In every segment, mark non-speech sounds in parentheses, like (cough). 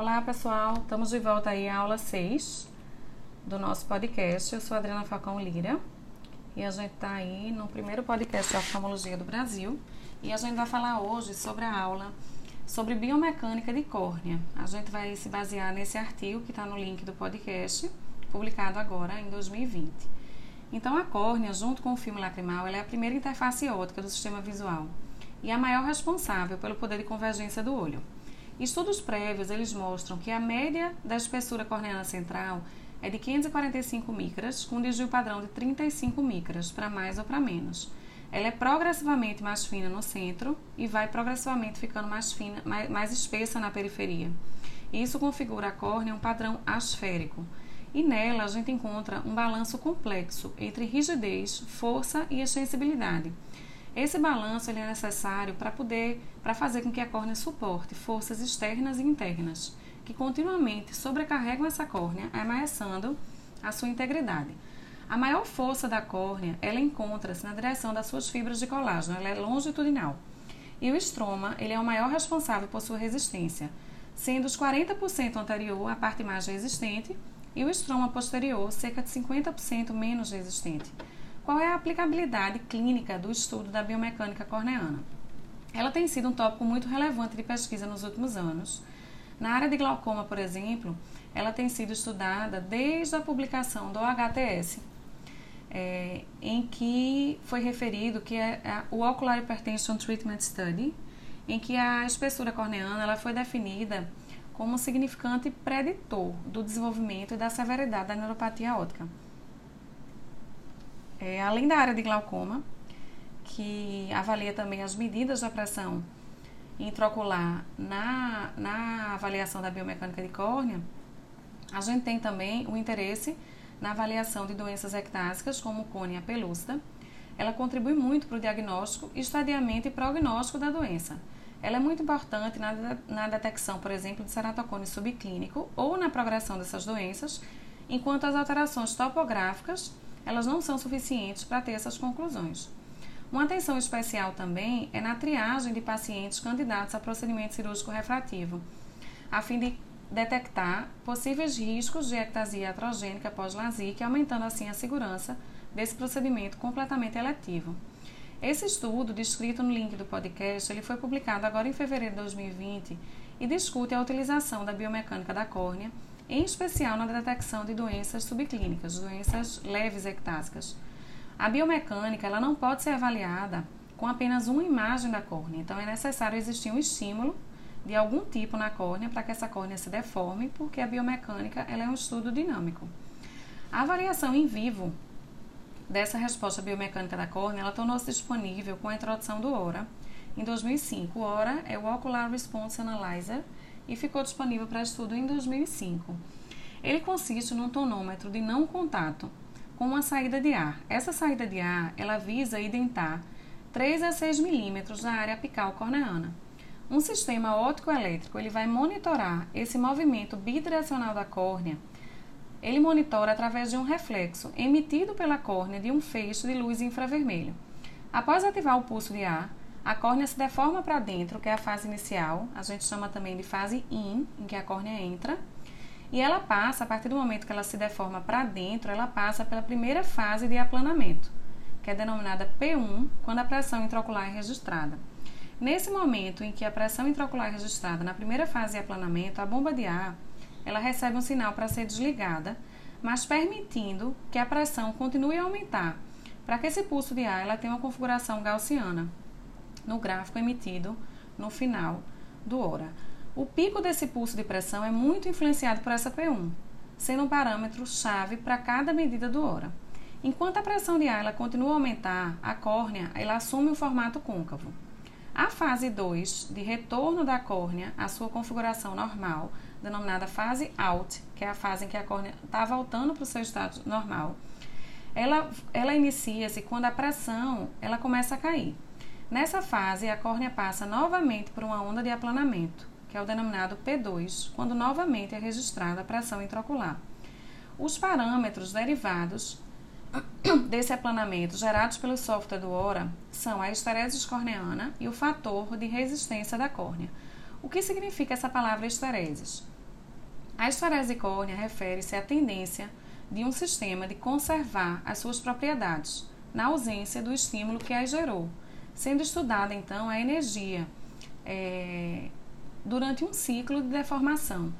Olá pessoal, estamos de volta aí à aula 6 do nosso podcast. Eu sou Adriana Falcão Lira e a gente está aí no primeiro podcast de oftalmologia do Brasil e a gente vai falar hoje sobre a aula sobre biomecânica de córnea. A gente vai se basear nesse artigo que está no link do podcast, publicado agora em 2020. Então a córnea, junto com o filme lacrimal, é a primeira interface óptica do sistema visual e a maior responsável pelo poder de convergência do olho. Estudos prévios eles mostram que a média da espessura corneana central é de 545 micras, com desvio padrão de 35 micras, para mais ou para menos. Ela é progressivamente mais fina no centro e vai progressivamente ficando mais fina, mais, mais espessa na periferia. Isso configura a córnea um padrão asférico. E nela a gente encontra um balanço complexo entre rigidez, força e extensibilidade. Esse balanço ele é necessário para poder, para fazer com que a córnea suporte forças externas e internas, que continuamente sobrecarregam essa córnea, ameaçando a sua integridade. A maior força da córnea, ela encontra-se na direção das suas fibras de colágeno, ela é longitudinal. E o estroma, ele é o maior responsável por sua resistência, sendo os 40% anterior a parte mais resistente e o estroma posterior cerca de 50% menos resistente. Qual é a aplicabilidade clínica do estudo da biomecânica corneana? Ela tem sido um tópico muito relevante de pesquisa nos últimos anos. Na área de glaucoma, por exemplo, ela tem sido estudada desde a publicação do HTS, é, em que foi referido que é, é o Ocular Hypertension Treatment Study, em que a espessura corneana ela foi definida como um significante preditor do desenvolvimento e da severidade da neuropatia óptica é, além da área de glaucoma, que avalia também as medidas da pressão intraocular na, na avaliação da biomecânica de córnea, a gente tem também o interesse na avaliação de doenças ectásicas, como cônia pelúcida. Ela contribui muito para o diagnóstico, estadiamento e prognóstico da doença. Ela é muito importante na, na detecção, por exemplo, de ceratocone subclínico ou na progressão dessas doenças, enquanto as alterações topográficas elas não são suficientes para ter essas conclusões. Uma atenção especial também é na triagem de pacientes candidatos a procedimento cirúrgico refrativo, a fim de detectar possíveis riscos de ectasia iatrogênica pós-LASIK, aumentando assim a segurança desse procedimento completamente eletivo. Esse estudo, descrito no link do podcast, ele foi publicado agora em fevereiro de 2020 e discute a utilização da biomecânica da córnea em especial na detecção de doenças subclínicas, doenças leves ectásicas. A biomecânica ela não pode ser avaliada com apenas uma imagem da córnea, então é necessário existir um estímulo de algum tipo na córnea para que essa córnea se deforme, porque a biomecânica ela é um estudo dinâmico. A avaliação em vivo dessa resposta biomecânica da córnea, ela tornou-se disponível com a introdução do ORA em 2005. O ORA é o Ocular Response Analyzer, e ficou disponível para estudo em 2005. Ele consiste num tonômetro de não contato com uma saída de ar. Essa saída de ar ela visa identar 3 a 6 milímetros da área apical corneana. Um sistema óptico-elétrico ele vai monitorar esse movimento bidirecional da córnea. Ele monitora através de um reflexo emitido pela córnea de um feixe de luz infravermelho. Após ativar o pulso de ar, a córnea se deforma para dentro, que é a fase inicial, a gente chama também de fase in, em que a córnea entra. E ela passa, a partir do momento que ela se deforma para dentro, ela passa pela primeira fase de aplanamento, que é denominada P1, quando a pressão intraocular é registrada. Nesse momento em que a pressão intraocular é registrada na primeira fase de aplanamento, a bomba de ar ela recebe um sinal para ser desligada, mas permitindo que a pressão continue a aumentar, para que esse pulso de ar ela tenha uma configuração gaussiana no gráfico emitido no final do hora. O pico desse pulso de pressão é muito influenciado por essa P1, sendo um parâmetro chave para cada medida do hora. Enquanto a pressão de ar continua a aumentar, a córnea ela assume o formato côncavo. A fase 2, de retorno da córnea à sua configuração normal, denominada fase out, que é a fase em que a córnea está voltando para o seu estado normal, ela, ela inicia-se quando a pressão ela começa a cair. Nessa fase, a córnea passa novamente por uma onda de aplanamento, que é o denominado P2, quando novamente é registrada a pressão intraocular. Os parâmetros derivados (coughs) desse aplanamento gerados pelo software do ORA são a esteresis corneana e o fator de resistência da córnea. O que significa essa palavra esteresis? A esterese córnea refere-se à tendência de um sistema de conservar as suas propriedades, na ausência do estímulo que as gerou, sendo estudada então a energia é, durante um ciclo de deformação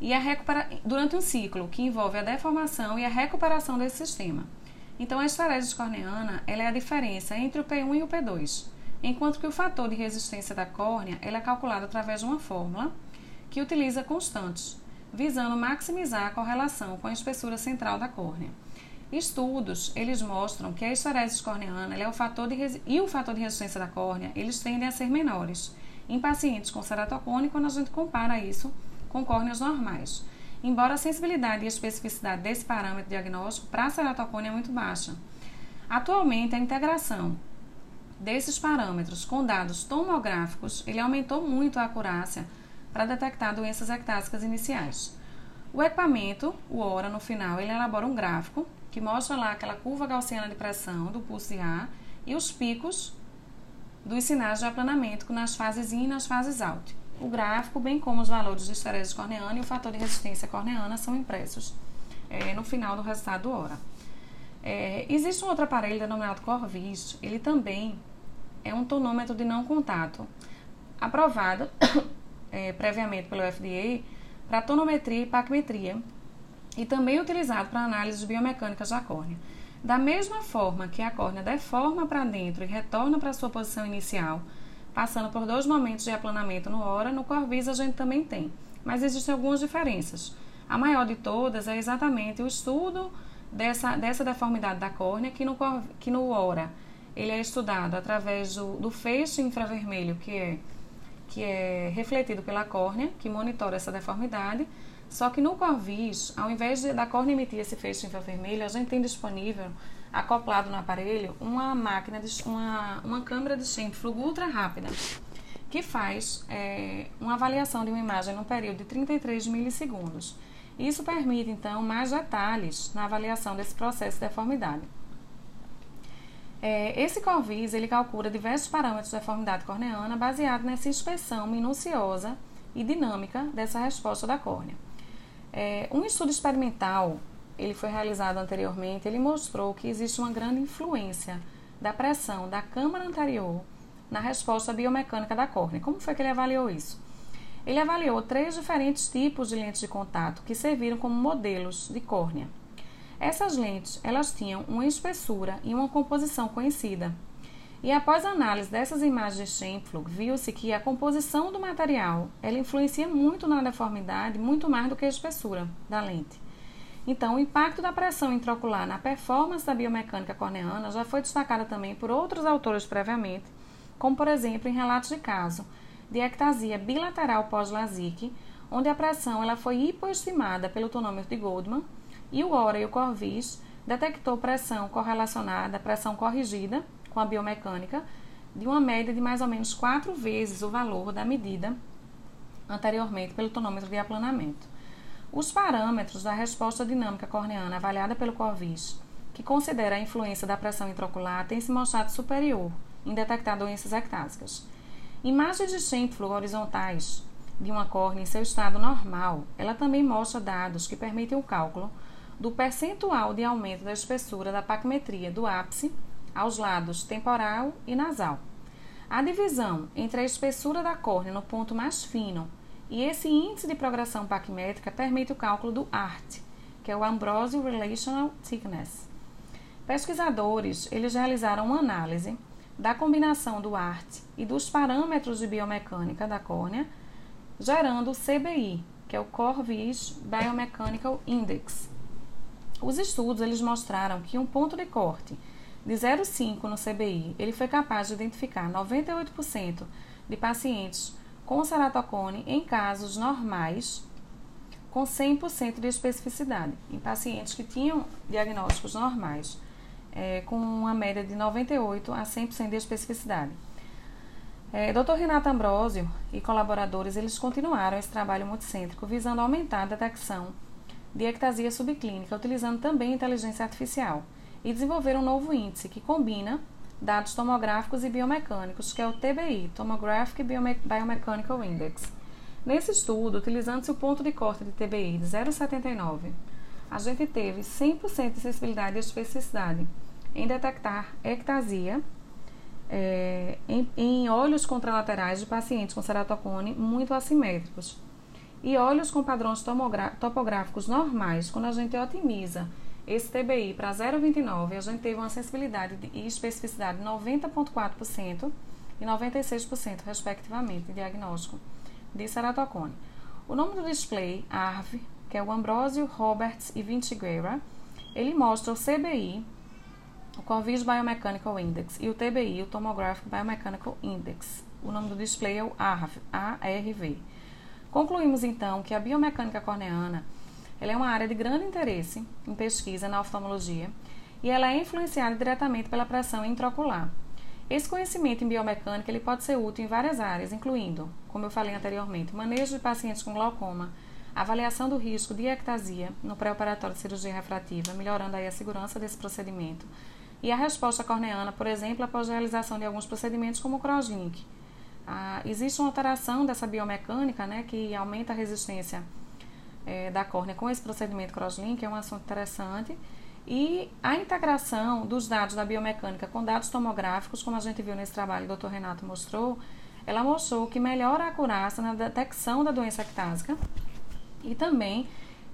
e a recupera... durante um ciclo que envolve a deformação e a recuperação desse sistema. Então, a esterese corneana é a diferença entre o P1 e o P2, enquanto que o fator de resistência da córnea é calculado através de uma fórmula que utiliza constantes, visando maximizar a correlação com a espessura central da córnea. Estudos, eles mostram que a esterese corneana é o fator de e o fator de resistência da córnea, eles tendem a ser menores em pacientes com ceratocone quando a gente compara isso com córneas normais. Embora a sensibilidade e especificidade desse parâmetro diagnóstico para a ceratocone é muito baixa. Atualmente, a integração desses parâmetros com dados tomográficos, ele aumentou muito a acurácia para detectar doenças ectásicas iniciais. O equipamento, o ORA, no final, ele elabora um gráfico que mostra lá aquela curva gaussiana de pressão do pulso de ar e os picos dos sinais de aplanamento nas fases in e nas fases out. O gráfico, bem como os valores de esterese corneana e o fator de resistência corneana são impressos é, no final do resultado do HORA. É, existe um outro aparelho denominado Corvis, ele também é um tonômetro de não contato, aprovado (coughs) é, previamente pelo FDA para tonometria e paquimetria, e também utilizado para análises biomecânicas da córnea. Da mesma forma que a córnea deforma para dentro e retorna para sua posição inicial, passando por dois momentos de aplanamento no hora, no Corvis a gente também tem. Mas existem algumas diferenças. A maior de todas é exatamente o estudo dessa, dessa deformidade da córnea, que no, que no hora ele é estudado através do, do feixe infravermelho, que é, que é refletido pela córnea, que monitora essa deformidade, só que no Corvis, ao invés de, da córnea emitir esse feixe infravermelho, a gente tem disponível, acoplado no aparelho, uma máquina, de, uma, uma câmera de centrífugo ultra rápida, que faz é, uma avaliação de uma imagem num período de 33 milissegundos. Isso permite, então, mais detalhes na avaliação desse processo de deformidade. É, esse Corvis, ele calcula diversos parâmetros de deformidade corneana baseado nessa inspeção minuciosa e dinâmica dessa resposta da córnea. É, um estudo experimental, ele foi realizado anteriormente, ele mostrou que existe uma grande influência da pressão da câmara anterior na resposta biomecânica da córnea. Como foi que ele avaliou isso? Ele avaliou três diferentes tipos de lentes de contato que serviram como modelos de córnea. Essas lentes, elas tinham uma espessura e uma composição conhecida. E após a análise dessas imagens de Scheinpflug, viu-se que a composição do material ela influencia muito na deformidade, muito mais do que a espessura da lente. Então, o impacto da pressão intraocular na performance da biomecânica corneana já foi destacada também por outros autores previamente, como por exemplo em relatos de caso de ectasia bilateral pós-LASIK, onde a pressão ela foi hipoestimada pelo tonômetro de Goldman e o ORA e o Corvis detectou pressão correlacionada, pressão corrigida com a biomecânica, de uma média de mais ou menos quatro vezes o valor da medida anteriormente pelo tonômetro de aplanamento. Os parâmetros da resposta dinâmica corneana avaliada pelo Corvis, que considera a influência da pressão intraocular, têm se mostrado superior em detectar doenças ectásicas. Imagens de Schentflug horizontais de uma córnea em seu estado normal, ela também mostra dados que permitem o cálculo do percentual de aumento da espessura da paquimetria do ápice aos lados temporal e nasal. A divisão entre a espessura da córnea no ponto mais fino e esse índice de progressão paquimétrica permite o cálculo do ART, que é o Ambrosio Relational Thickness. Pesquisadores, eles realizaram uma análise da combinação do ART e dos parâmetros de biomecânica da córnea, gerando o CBI, que é o Corvis Biomechanical Index. Os estudos eles mostraram que um ponto de corte de 0,5 no CBI, ele foi capaz de identificar 98% de pacientes com ceratocone em casos normais com 100% de especificidade, em pacientes que tinham diagnósticos normais, é, com uma média de 98% a 100% de especificidade. É, Dr. Renato Ambrosio e colaboradores, eles continuaram esse trabalho multicêntrico visando aumentar a detecção de ectasia subclínica, utilizando também inteligência artificial e desenvolver um novo índice que combina dados tomográficos e biomecânicos, que é o TBI, Tomographic Biomechanical Index. Nesse estudo, utilizando-se o ponto de corte de TBI de 0,79, a gente teve 100% de sensibilidade e especificidade em detectar ectasia é, em, em olhos contralaterais de pacientes com ceratocone muito assimétricos. E olhos com padrões topográficos normais, quando a gente otimiza esse TBI para 0,29, a gente teve uma sensibilidade e especificidade de 90,4% e 96%, respectivamente, de diagnóstico de ceratocone. O nome do display, ARV, que é o Ambrosio, Roberts e Vinciguerra, ele mostra o CBI, o Covid Biomechanical Index, e o TBI, o Tomographic Biomechanical Index. O nome do display é o ARV, ARV. Concluímos então que a biomecânica corneana ela é uma área de grande interesse em pesquisa na oftalmologia e ela é influenciada diretamente pela pressão intraocular. Esse conhecimento em biomecânica ele pode ser útil em várias áreas, incluindo, como eu falei anteriormente, manejo de pacientes com glaucoma, avaliação do risco de ectasia no pré-operatório de cirurgia refrativa, melhorando aí a segurança desse procedimento, e a resposta corneana, por exemplo, após a realização de alguns procedimentos como o crosslink. Ah, existe uma alteração dessa biomecânica né, que aumenta a resistência é, da córnea com esse procedimento crosslink, é um assunto interessante. E a integração dos dados da biomecânica com dados tomográficos, como a gente viu nesse trabalho o Dr. Renato mostrou, ela mostrou que melhora a acurácia na detecção da doença ectásica e também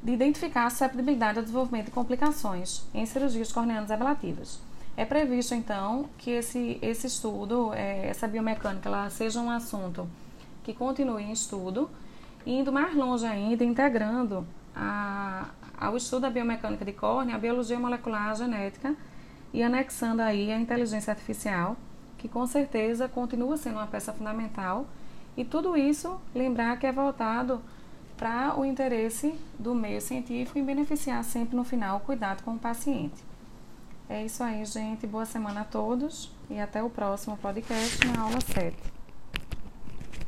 de identificar a susceptibilidade ao desenvolvimento de complicações em cirurgias corneanas ablativas. É previsto, então, que esse, esse estudo, é, essa biomecânica, ela seja um assunto que continue em estudo, indo mais longe ainda, integrando a, ao estudo da biomecânica de córnea, a biologia molecular, a genética, e anexando aí a inteligência artificial, que com certeza continua sendo uma peça fundamental, e tudo isso lembrar que é voltado para o interesse do meio científico e beneficiar sempre no final o cuidado com o paciente. É isso aí, gente. Boa semana a todos e até o próximo podcast na aula 7.